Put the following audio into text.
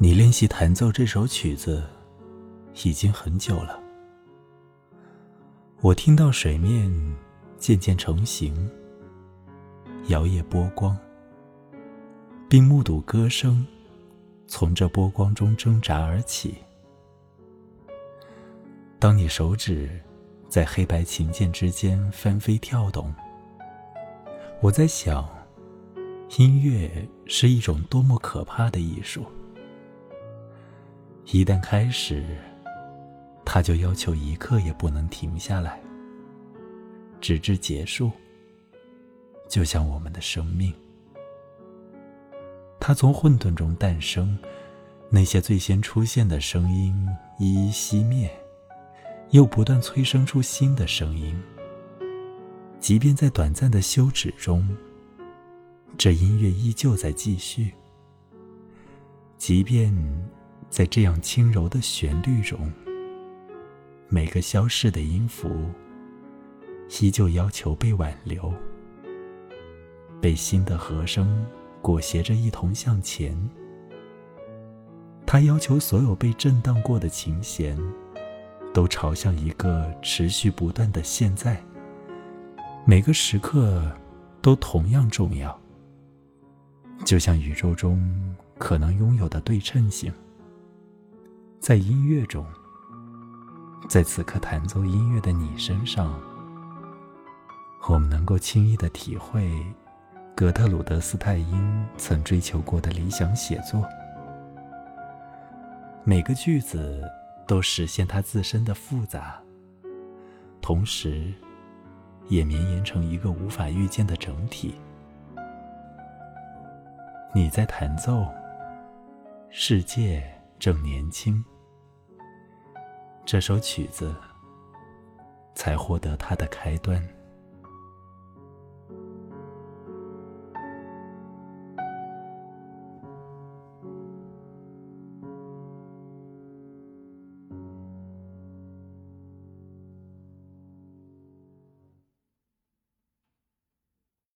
你练习弹奏这首曲子已经很久了。我听到水面渐渐成型，摇曳波光，并目睹歌声从这波光中挣扎而起。当你手指在黑白琴键之间翻飞跳动，我在想，音乐是一种多么可怕的艺术。一旦开始，他就要求一刻也不能停下来，直至结束。就像我们的生命，它从混沌中诞生，那些最先出现的声音一一熄灭，又不断催生出新的声音。即便在短暂的休止中，这音乐依旧在继续。即便。在这样轻柔的旋律中，每个消逝的音符依旧要求被挽留，被新的和声裹挟着一同向前。它要求所有被震荡过的琴弦都朝向一个持续不断的现在，每个时刻都同样重要，就像宇宙中可能拥有的对称性。在音乐中，在此刻弹奏音乐的你身上，我们能够轻易的体会格特鲁德·斯泰因曾追求过的理想写作。每个句子都实现它自身的复杂，同时，也绵延成一个无法预见的整体。你在弹奏，世界正年轻。这首曲子才获得它的开端。